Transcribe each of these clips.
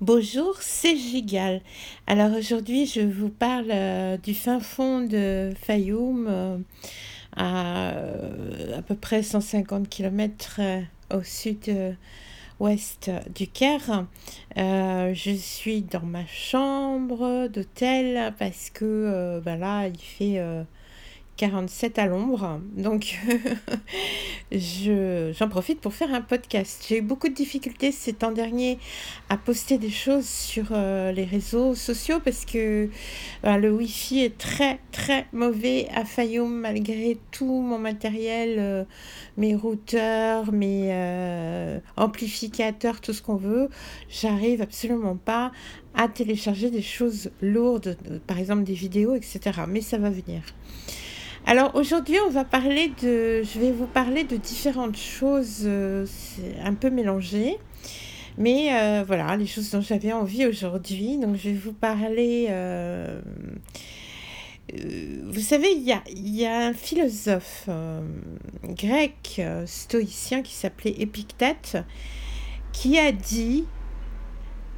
Bonjour, c'est Gigal. Alors aujourd'hui, je vous parle euh, du fin fond de Fayoum, euh, à euh, à peu près 150 km au sud-ouest du Caire. je suis dans ma chambre d'hôtel parce que ben là, il fait 47 à l'ombre. Donc, je, j'en profite pour faire un podcast. J'ai eu beaucoup de difficultés ces temps derniers à poster des choses sur euh, les réseaux sociaux parce que euh, le Wi-Fi est très, très mauvais à Fayoum malgré tout mon matériel, euh, mes routeurs, mes amplificateurs, tout ce qu'on veut. J'arrive absolument pas à télécharger des choses lourdes, par exemple des vidéos, etc. Mais ça va venir. Alors aujourd'hui, on va parler de, je vais vous parler de différentes choses, euh, un peu mélangé, mais euh, voilà, les choses dont j'avais envie aujourd'hui. Donc je vais vous parler. Euh, vous savez, il y a, y a un philosophe grec stoïcien qui s'appelait Épictète qui a dit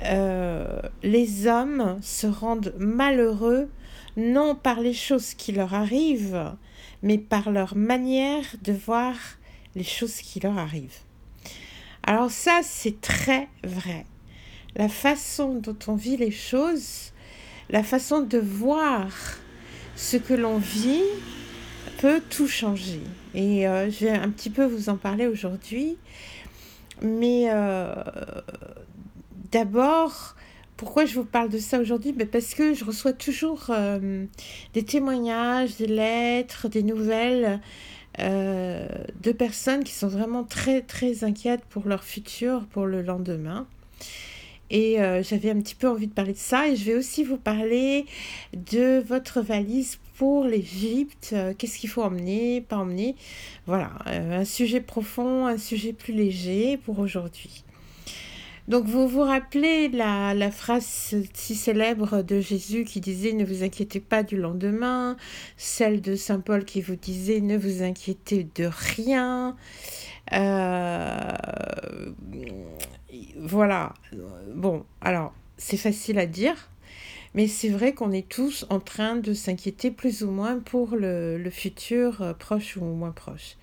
les hommes se rendent malheureux non par les choses qui leur arrivent, mais par leur manière de voir les choses qui leur arrivent. Alors ça, c'est très vrai. La façon dont on vit les choses, la façon de voir ce que l'on vit peut tout changer. Et euh, je vais un petit peu vous en parler aujourd'hui. Mais euh, d'abord, pourquoi je vous parle de ça aujourd'hui? Ben Parce que je reçois toujours euh, des témoignages, des lettres, des nouvelles euh, de personnes qui sont vraiment très très inquiètes pour leur futur, pour le lendemain. Et euh, j'avais un petit peu envie de parler de ça. Et je vais aussi vous parler de votre valise pour l'Égypte. Qu'est-ce qu'il faut emmener, pas emmener? Voilà, un sujet profond, un sujet plus léger pour aujourd'hui. Donc vous vous rappelez la, la, phrase si célèbre de Jésus qui disait ne vous inquiétez pas du lendemain, celle de Saint Paul qui vous disait ne vous inquiétez de rien. Euh, voilà. Bon, alors c'est facile à dire. Mais c'est vrai qu'on est tous en train de s'inquiéter plus ou moins pour le, le futur euh, proche ou moins proche.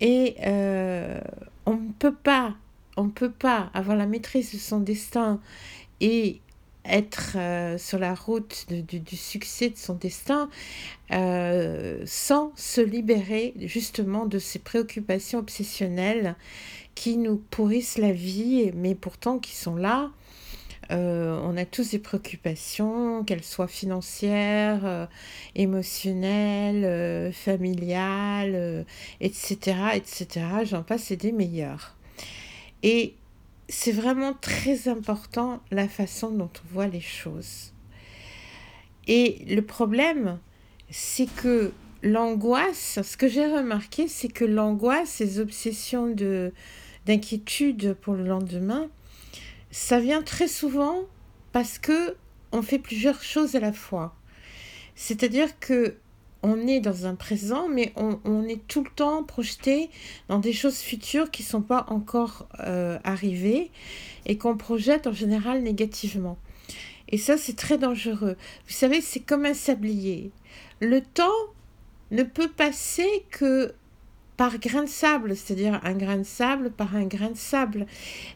Et euh, on ne peut pas on ne peut pas avoir la maîtrise de son destin et être euh, sur la route du succès de son destin euh, sans se libérer justement de ces préoccupations obsessionnelles qui nous pourrissent la vie, mais pourtant qui sont là. Euh, on a tous des préoccupations, qu'elles soient financières, émotionnelles, familiales, etc., etc. J'en passe, c'est des meilleurs. Et c'est vraiment très important la façon dont on voit les choses. Et le problème, c'est que l'angoisse, ce que j'ai remarqué, c'est que l'angoisse, ces obsessions de d'inquiétude pour le lendemain, ça vient très souvent parce que on fait plusieurs choses à la fois. C'est-à-dire que on est dans un présent, mais on, est tout le temps projeté dans des choses futures qui ne sont pas encore euh, arrivées et qu'on projette en général négativement. Et ça, c'est très dangereux. Vous savez, c'est comme un sablier. Le temps ne peut passer que par grain de sable, c'est-à-dire un grain de sable par un grain de sable.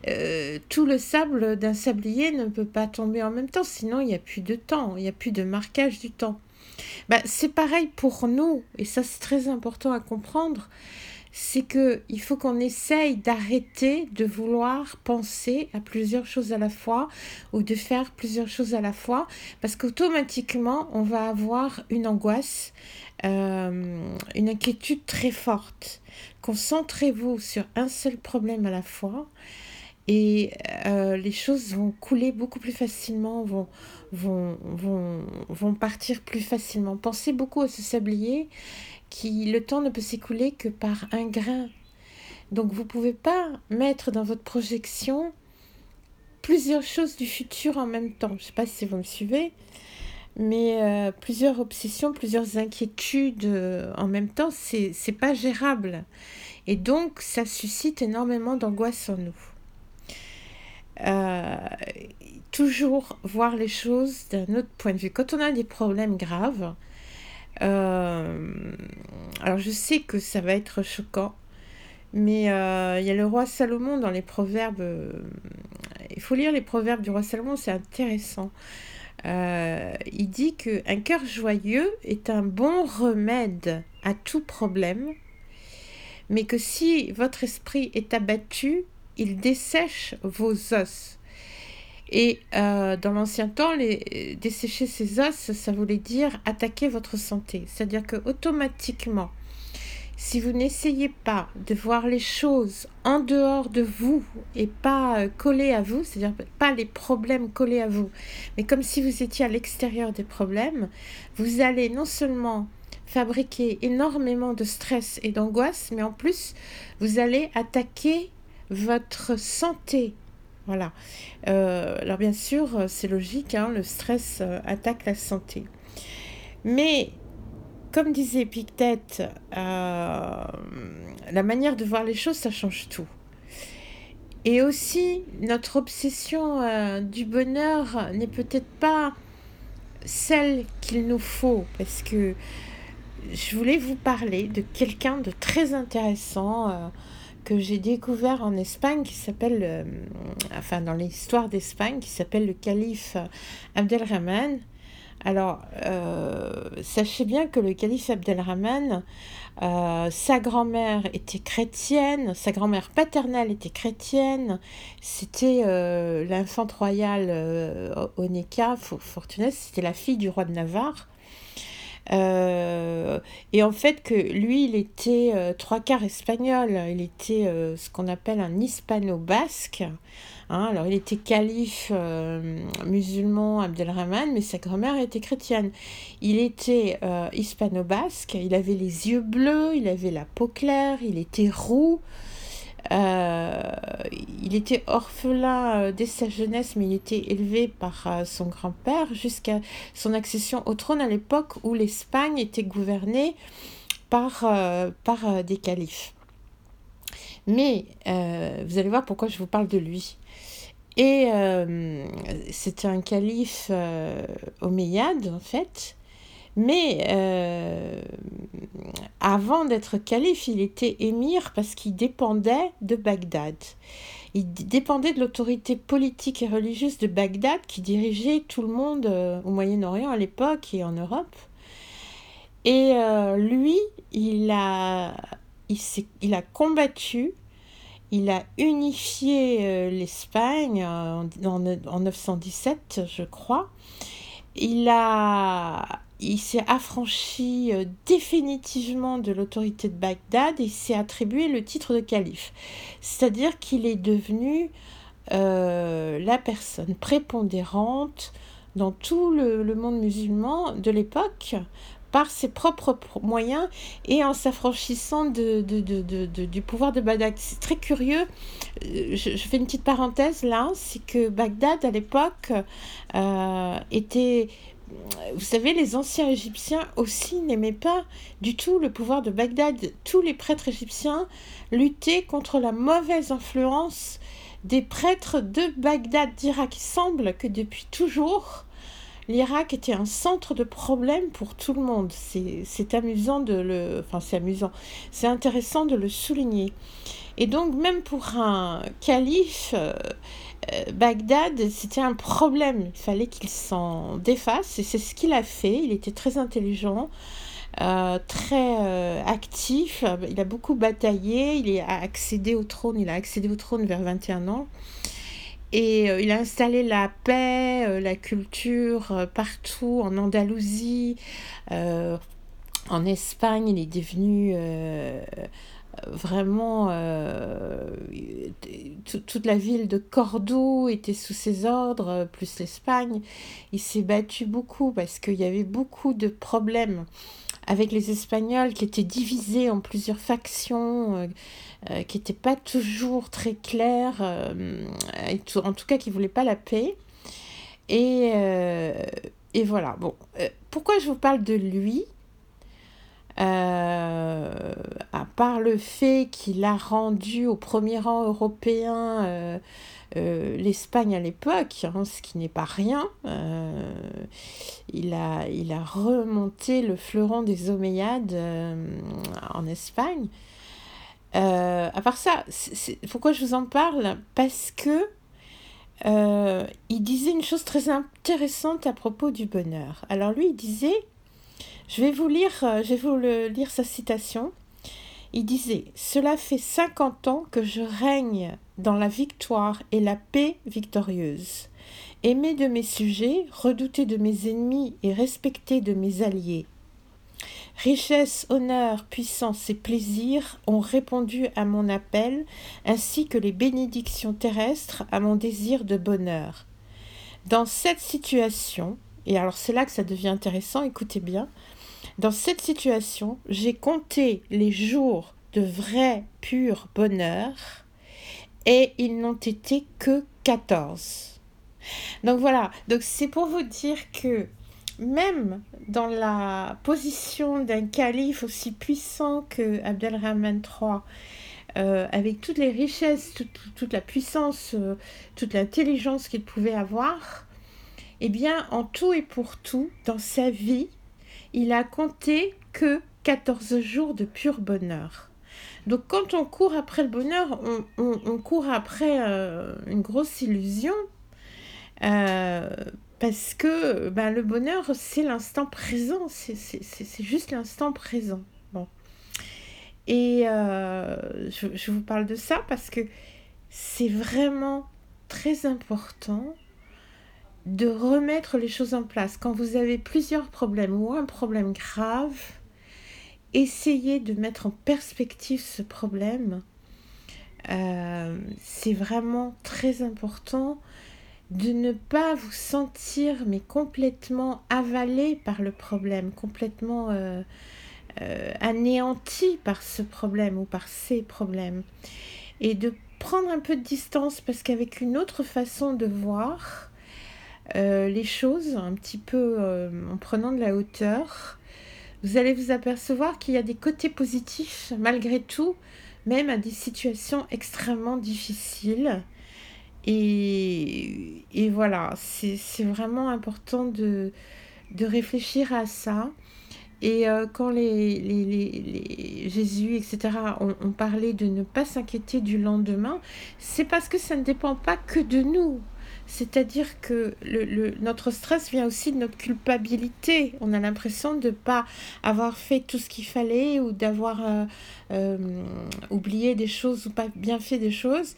Euh, tout le sable d'un sablier ne peut pas tomber en même temps, sinon il n'y a plus de temps, il n'y a plus de marquage du temps. Bah, c'est pareil pour nous, et ça c'est très important à comprendre, c'est que il faut qu'on essaye d'arrêter de vouloir penser à plusieurs choses à la fois ou de faire plusieurs choses à la fois, parce qu'automatiquement on va avoir une angoisse, euh, une inquiétude très forte. Concentrez-vous sur un seul problème à la fois et euh, les choses vont couler beaucoup plus facilement, vont, vont, vont, vont partir plus facilement. Pensez beaucoup à ce sablier qui, le temps ne peut s'écouler que par un grain. Donc vous ne pouvez pas mettre dans votre projection plusieurs choses du futur en même temps. Je ne sais pas si vous me suivez, mais euh, plusieurs obsessions, plusieurs inquiétudes euh, en même temps, c'est pas gérable. Et donc ça suscite énormément d'angoisse en nous. Euh, toujours voir les choses d'un autre point de vue. Quand on a des problèmes graves, euh, alors je sais que ça va être choquant, mais euh, il y a le roi Salomon dans les proverbes. Il faut lire les proverbes du roi Salomon, c'est intéressant. il dit que un cœur joyeux est un bon remède à tout problème, mais que si votre esprit est abattu, il dessèche vos os. Et euh, dans l'ancien temps, les, dessécher ses os, ça voulait dire attaquer votre santé. C'est-à-dire que automatiquement, si vous n'essayez pas de voir les choses en dehors de vous et pas euh, collées à vous, c'est-à-dire pas les problèmes collés à vous, mais comme si vous étiez à l'extérieur des problèmes, vous allez non seulement fabriquer énormément de stress et d'angoisse, mais en plus, vous allez attaquer votre santé voilà. Euh, alors bien sûr, c'est logique, hein, le stress euh, attaque la santé. Mais comme disait Epictète, euh, la manière de voir les choses, ça change tout. Et aussi, notre obsession du bonheur n'est peut-être pas celle qu'il nous faut, parce que je voulais vous parler de quelqu'un de très intéressant que j'ai découvert en Espagne qui s'appelle, euh, enfin dans l'histoire d'Espagne, qui s'appelle le calife Abdelrahman. Alors, euh, sachez bien que le calife Abdelrahman, euh, sa grand-mère était chrétienne, sa grand-mère paternelle était chrétienne, c'était l'infante royale Onéka Fortunès, c'était la fille du roi de Navarre. Euh, et en fait, que lui, il était euh, trois quarts espagnol. Il était euh, ce qu'on appelle un hispano-basque. Hein. alors, il était calife musulman Abdelrahman, mais sa grand-mère était chrétienne. Il était hispano-basque. Il avait les yeux bleus, il avait la peau claire, il était roux. Euh, il était orphelin euh, dès sa jeunesse, mais il était élevé par euh, son grand-père jusqu'à son accession au trône à l'époque où l'Espagne était gouvernée par, par des califes. Mais vous allez voir pourquoi je vous parle de lui. Et c'était un calife omeyyade, en fait, mais euh, avant d'être calife, il était émir parce qu'il dépendait de Bagdad. Il dépendait de l'autorité politique et religieuse de Bagdad qui dirigeait tout le monde euh, au Moyen-Orient à l'époque et en Europe. Et euh, lui, il a, il, a combattu, il a unifié l'Espagne en, en 917, je crois. Il a il s'est affranchi euh, définitivement de l'autorité de Bagdad et s'est attribué le titre de calife. C'est-à-dire qu'il est devenu euh, la personne prépondérante dans tout le, monde musulman de l'époque par ses propres moyens et en s'affranchissant du pouvoir de Bagdad. C'est très curieux. Euh, je, fais une petite parenthèse là, c'est que Bagdad à l'époque était vous savez, les anciens Égyptiens aussi n'aimaient pas du tout le pouvoir de Bagdad. Tous les prêtres égyptiens luttaient contre la mauvaise influence des prêtres de Bagdad d'Irak. Il semble que depuis toujours, l'Irak était un centre de problème pour tout le monde. C'est amusant de le... Enfin, c'est amusant. C'est intéressant de le souligner. Et donc, même pour un calife... Euh, Bagdad, c'était un problème. Il fallait qu'il s'en défasse et c'est ce qu'il a fait. Il était très intelligent, euh, très euh, actif. Il a beaucoup bataillé. Il a accédé au trône. Il a accédé au trône vers 21 ans. Et il a installé la paix, la culture partout, en Andalousie, en Espagne. Il est devenu vraiment euh, toute la ville de Cordoue était sous ses ordres, plus l'Espagne. Il s'est battu beaucoup parce qu'il y avait beaucoup de problèmes avec les Espagnols qui étaient divisés en plusieurs factions, euh, euh, qui n'étaient pas toujours très claires, en tout cas qui ne voulaient pas la paix. Et, et voilà, bon, pourquoi je vous parle de lui? Euh, à part le fait qu'il a rendu au premier rang européen euh, l'Espagne à l'époque, hein, ce qui n'est pas rien. il, a, il a remonté le fleuron des Omeyyades en Espagne. à part ça, pourquoi je vous en parle? Parce que il disait une chose très intéressante à propos du bonheur. Alors lui, il disait, je vais vous lire, je vais vous le, lire sa citation. Il disait Cela fait cinquante ans que je règne dans la victoire et la paix victorieuse. Aimé de mes sujets, redouté de mes ennemis et respecté de mes alliés. Richesse, honneur, puissance et plaisir ont répondu à mon appel, ainsi que les bénédictions terrestres à mon désir de bonheur. Dans cette situation, et alors c'est là que ça devient intéressant, écoutez bien, dans cette situation, j'ai compté les jours de vrai, pur bonheur et ils n'ont été que 14. Donc voilà, donc c'est pour vous dire que même dans la position d'un calife aussi puissant que Abdelrahman III, euh, avec toutes les richesses, toute, la puissance, euh, toute l'intelligence qu'il pouvait avoir, eh bien, en tout et pour tout, dans sa vie, il a compté que 14 jours de pur bonheur. Donc quand on court après le bonheur, on, court après euh, une grosse illusion. Euh, parce que ben, le bonheur, c'est l'instant présent. C'est juste l'instant présent. Bon. Et euh, je, je, vous parle de ça parce que c'est vraiment très important de remettre les choses en place. Quand vous avez plusieurs problèmes ou un problème grave, essayez de mettre en perspective ce problème. Euh, c'est vraiment très important de ne pas vous sentir mais complètement avalé par le problème, complètement euh, euh, anéanti par ce problème ou par ces problèmes. Et de prendre un peu de distance parce qu'avec une autre façon de voir, euh, les choses un petit peu euh, en prenant de la hauteur, vous allez vous apercevoir qu'il y a des côtés positifs malgré tout, même à des situations extrêmement difficiles. Et, et voilà, c'est vraiment important de, de réfléchir à ça. Et euh, quand les, les, les, Jésus, etc., ont, parlé de ne pas s'inquiéter du lendemain, c'est parce que ça ne dépend pas que de nous. C'est-à-dire que le, notre stress vient aussi de notre culpabilité. On a l'impression de ne pas avoir fait tout ce qu'il fallait ou d'avoir euh, euh, oublié des choses ou pas bien fait des choses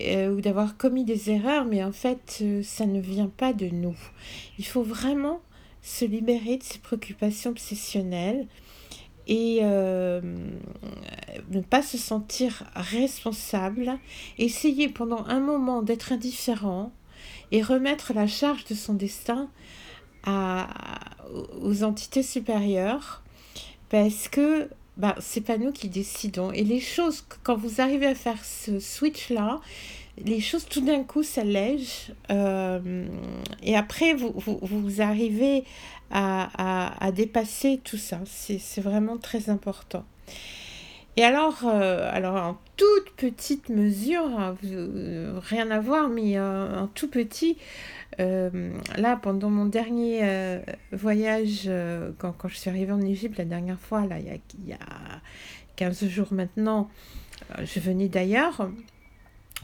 euh, ou d'avoir commis des erreurs, mais en fait, ça ne vient pas de nous. Il faut vraiment se libérer de ces préoccupations obsessionnelles et ne pas se sentir responsable, essayer pendant un moment d'être indifférent, et remettre la charge de son destin à, aux entités supérieures parce que bah, c'est pas nous qui décidons. Et les choses, quand vous arrivez à faire ce switch-là, les choses tout d'un coup s'allègent euh, et après vous, vous, vous arrivez à, à, à, dépasser tout ça. C'est vraiment très important. Et alors, euh, alors toute petite mesure, hein, euh, rien à voir, mais euh, en tout petit, là, pendant mon dernier voyage, quand, quand, je suis arrivée en Égypte la dernière fois, là, il y il y a 15 jours maintenant, je venais d'ailleurs.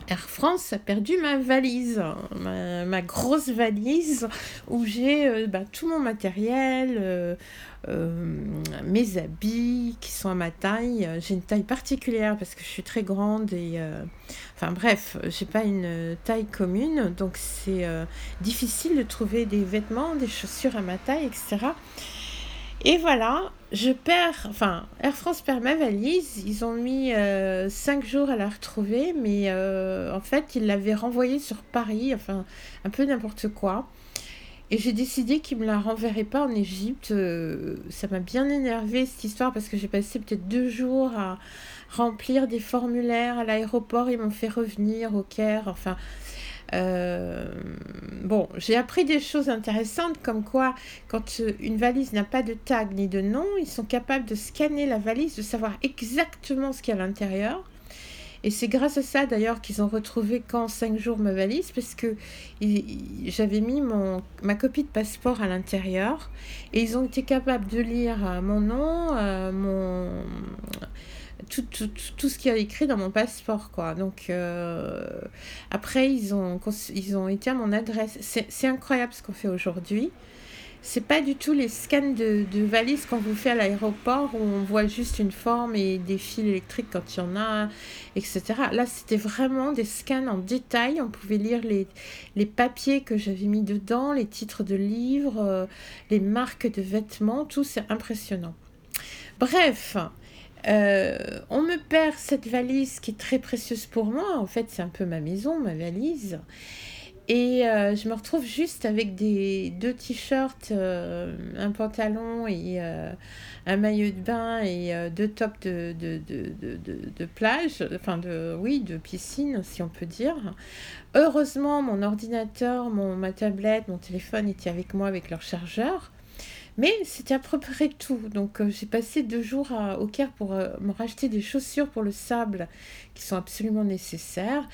Air France a perdu ma valise, ma, grosse valise où j'ai bah, tout mon matériel, euh, mes habits qui sont à ma taille. J'ai une taille particulière parce que je suis très grande et euh, enfin bref, j'ai pas une taille commune donc c'est euh, difficile de trouver des vêtements, des chaussures à ma taille, etc. Et voilà, je perds, enfin, Air France perd ma valise. Ils ont mis 5 jours à la retrouver, mais en fait, ils l'avaient renvoyée sur Paris, enfin, un peu n'importe quoi. Et j'ai décidé qu'il ne me la renverrait pas en Égypte. Euh, ça m'a bien énervé cette histoire parce que j'ai passé peut-être deux jours à remplir des formulaires à l'aéroport. Ils m'ont fait revenir au Caire. Enfin, euh, bon, j'ai appris des choses intéressantes comme quoi, quand une valise n'a pas de tag ni de nom, ils sont capables de scanner la valise, de savoir exactement ce qu'il y a à l'intérieur. Et c'est grâce à ça d'ailleurs qu'ils ont retrouvé qu'en cinq jours ma valise parce que j'avais mis mon, ma copie de passeport à l'intérieur et ils ont été capables de lire euh, mon nom, euh, mon tout, tout, tout, ce qu'il y a écrit dans mon passeport, quoi. Donc, euh, après, ils ont, ils ont été à mon adresse. C'est incroyable ce qu'on fait aujourd'hui. C'est pas du tout les scans de, de valises qu'on vous fait à l'aéroport où on voit juste une forme et des fils électriques quand il y en a, etc. Là, c'était vraiment des scans en détail. On pouvait lire les, les papiers que j'avais mis dedans, les titres de livres, euh, les marques de vêtements, tout, c'est impressionnant. Bref, euh, on me perd cette valise qui est très précieuse pour moi. En fait, c'est un peu ma maison, ma valise. Et euh, je me retrouve juste avec des deux t-shirts, euh, un pantalon et un maillot de bain et deux tops de, de, de, de, plage, enfin de oui, de piscine si on peut dire. Heureusement, mon ordinateur, mon, ma tablette, mon téléphone étaient avec moi avec leur chargeur. Mais c'était à peu près tout. Donc euh, j'ai passé deux jours au Caire pour euh, me racheter des chaussures pour le sable qui sont absolument nécessaires.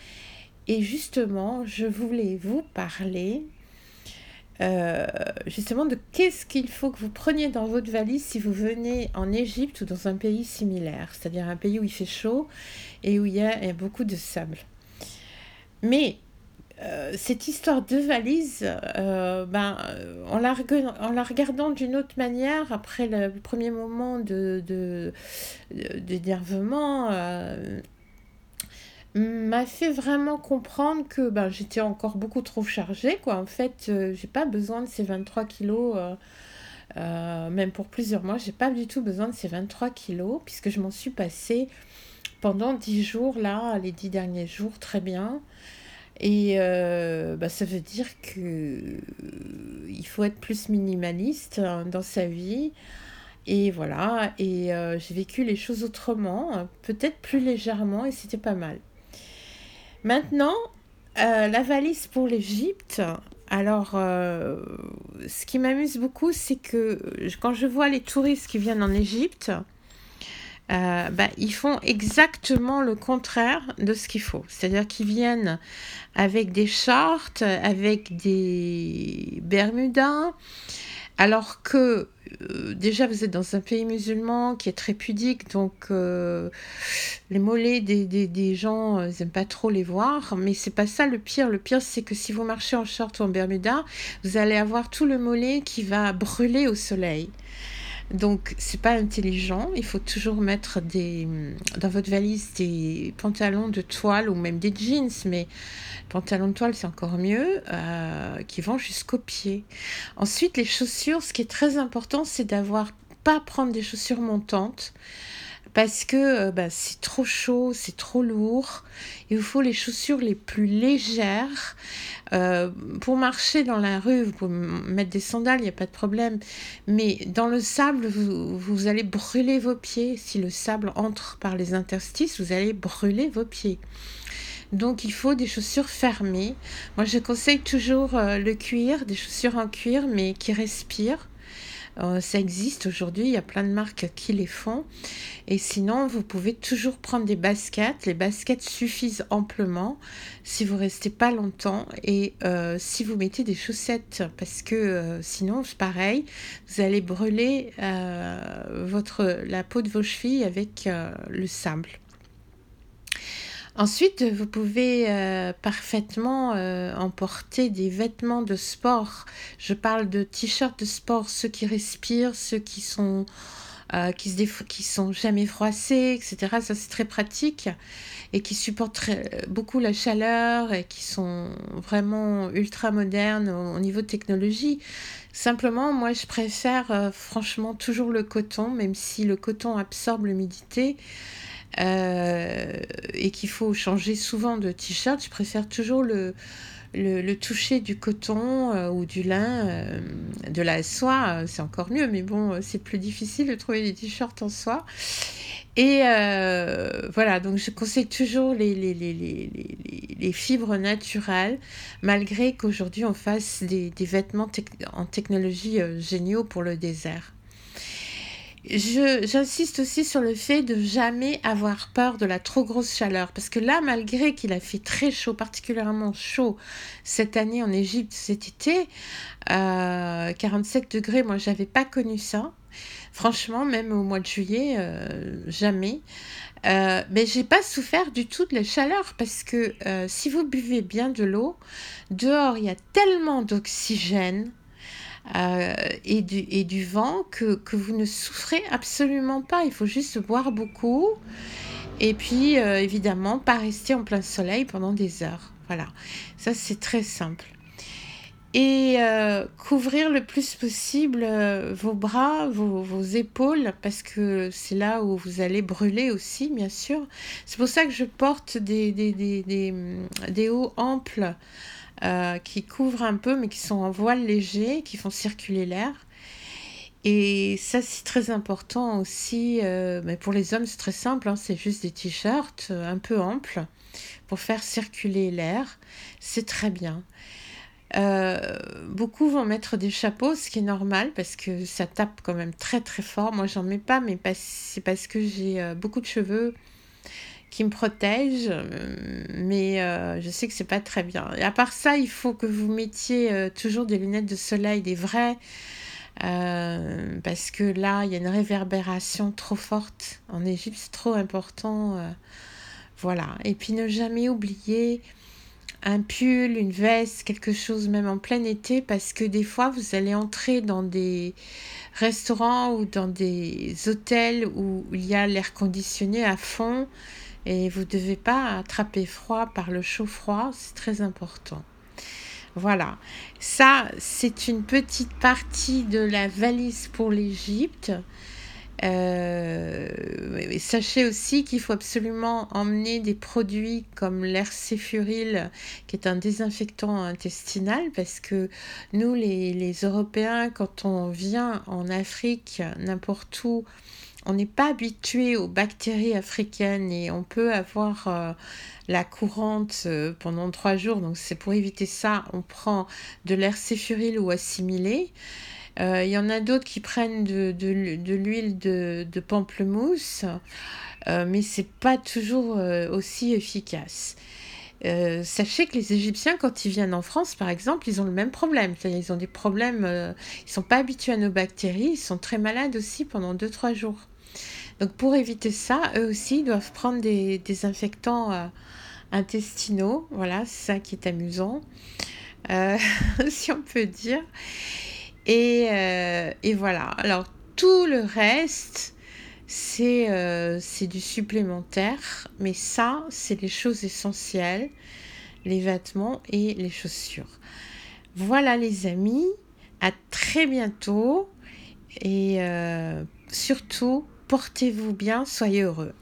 Et justement, je voulais vous parler euh, justement de qu'est-ce qu'il faut que vous preniez dans votre valise si vous venez en Égypte ou dans un pays similaire, c'est-à-dire un pays où il fait chaud et où il y a beaucoup de sable. Mais euh, cette histoire de valise, euh, ben, en, la, en la regardant d'une autre manière, après le, premier moment d'énervement, euh, m'a fait vraiment comprendre que ben, j'étais encore beaucoup trop chargée. Quoi. En fait, j'ai pas besoin de ces 23 kilos. même pour plusieurs mois, j'ai pas du tout besoin de ces 23 kilos puisque je m'en suis passée pendant 10 jours, là, les 10 derniers jours, très bien. Et euh, bah, ça veut dire que euh, il faut être plus minimaliste hein, dans sa vie. Et voilà, et euh, j'ai vécu les choses autrement, peut-être plus légèrement, et c'était pas mal. Maintenant, la valise pour l'Égypte. Alors, ce qui m'amuse beaucoup, c'est que quand je vois les touristes qui viennent en Égypte, bah, ils font exactement le contraire de ce qu'il faut. C'est-à-dire qu'ils viennent avec des shorts, avec des bermudas, alors que euh, déjà vous êtes dans un pays musulman qui est très pudique, donc euh, les mollets des, des, des gens, ils n'aiment pas trop les voir, mais c'est pas ça le pire. Le pire, c'est que si vous marchez en short ou en bermuda, vous allez avoir tout le mollet qui va brûler au soleil. Donc, c'est pas intelligent. Il faut toujours mettre des, dans votre valise des pantalons de toile ou même des jeans, mais pantalons de toile, c'est encore mieux, euh, qui vont jusqu'aux pieds. Ensuite, les chaussures, ce qui est très important, c'est d'avoir pas prendre des chaussures montantes parce que euh, bah, c'est trop chaud, c'est trop lourd. Il vous faut les chaussures les plus légères. Euh, pour marcher dans la rue, vous pouvez mettre des sandales, il n'y a pas de problème. Mais dans le sable, vous, vous, allez brûler vos pieds. Si le sable entre par les interstices, vous allez brûler vos pieds. Donc il faut des chaussures fermées. Moi je conseille toujours euh, le cuir, des chaussures en cuir mais qui respirent. Euh, ça existe aujourd'hui, il y a plein de marques qui les font. Et sinon, vous pouvez toujours prendre des baskets. Les baskets suffisent amplement si vous restez pas longtemps et euh, si vous mettez des chaussettes parce que euh, sinon, c'est pareil, vous allez brûler votre, la peau de vos chevilles avec le sable. Ensuite, vous pouvez euh, parfaitement euh, emporter des vêtements de sport. Je parle de t-shirts de sport, ceux qui respirent, ceux qui sont euh, qui se qui sont jamais froissés, etc. Ça c'est très pratique et qui supportent beaucoup la chaleur et qui sont vraiment ultra modernes au, niveau technologie. Simplement, moi je préfère franchement toujours le coton, même si le coton absorbe l'humidité. Euh, et qu'il faut changer souvent de t-shirt, je préfère toujours le, toucher du coton euh, ou du lin, euh, de la soie, c'est encore mieux, mais bon, c'est plus difficile de trouver des t-shirts en soie. Et voilà, donc je conseille toujours les, fibres naturelles, malgré qu'aujourd'hui on fasse des, des vêtements en technologie géniaux pour le désert. J'insiste aussi sur le fait de jamais avoir peur de la trop grosse chaleur. Parce que là, malgré qu'il a fait très chaud, particulièrement chaud cette année en Égypte cet été, 47 euh, degrés, moi, j'avais pas connu ça. Franchement, même au mois de juillet, euh, jamais. Euh, mais j'ai pas souffert du tout de la chaleur parce que si vous buvez bien de l'eau, dehors il y a tellement d'oxygène euh, et, du, et du vent que, que, vous ne souffrez absolument pas. Il faut juste boire beaucoup et puis évidemment pas rester en plein soleil pendant des heures. Voilà, ça c'est très simple et euh, couvrir le plus possible euh, vos bras, vos, vos, épaules, parce que c'est là où vous allez brûler aussi, bien sûr. C'est pour ça que je porte des, des, des, des, des hauts amples euh, qui couvrent un peu, mais qui sont en voile léger, qui font circuler l'air. Et ça, c'est très important aussi. mais pour les hommes, c'est très simple, hein, c'est juste des t-shirts un peu amples pour faire circuler l'air. C'est très bien. Euh, beaucoup vont mettre des chapeaux, ce qui est normal parce que ça tape quand même très très fort. Moi, j'en mets pas, mais c'est parce que j'ai euh, beaucoup de cheveux qui me protègent, euh, mais je sais que c'est pas très bien. Et à part ça, il faut que vous mettiez toujours des lunettes de soleil, des vraies, parce que là, il y a une réverbération trop forte. En Égypte, c'est trop important. voilà. Et puis ne jamais oublier un pull, une veste, quelque chose même en plein été, parce que des fois vous allez entrer dans des restaurants ou dans des hôtels où il y a l'air conditionné à fond et vous ne devez pas attraper froid par le chaud-froid, c'est très important. Voilà, ça c'est une petite partie de la valise pour l'Égypte. Euh, sachez aussi qu'il faut absolument emmener des produits comme l'hercéfuril, qui est un désinfectant intestinal, parce que nous, les, les Européens, quand on vient en Afrique, n'importe où, on n'est pas habitué aux bactéries africaines et on peut avoir euh, la courante euh, pendant trois jours. Donc c'est pour éviter ça, on prend de l'hercéfuril ou assimilé. Euh, il y en a d'autres qui prennent de, l'huile de, de, pamplemousse, mais c'est pas toujours aussi efficace. Sachez que les Égyptiens, quand ils viennent en France, par exemple, ils ont le même problème. Ils ont des problèmes, ils sont pas habitués à nos bactéries, ils sont très malades aussi pendant 2-3 jours. Donc pour éviter ça, eux aussi, doivent prendre des, des infectants euh, intestinaux. Voilà, c'est ça qui est amusant, si on peut dire. Et, euh, et, voilà. Alors, tout le reste, c'est euh, du supplémentaire. Mais ça, c'est les choses essentielles. Les vêtements et les chaussures. Voilà les amis. À très bientôt. Et euh, surtout, portez-vous bien, soyez heureux.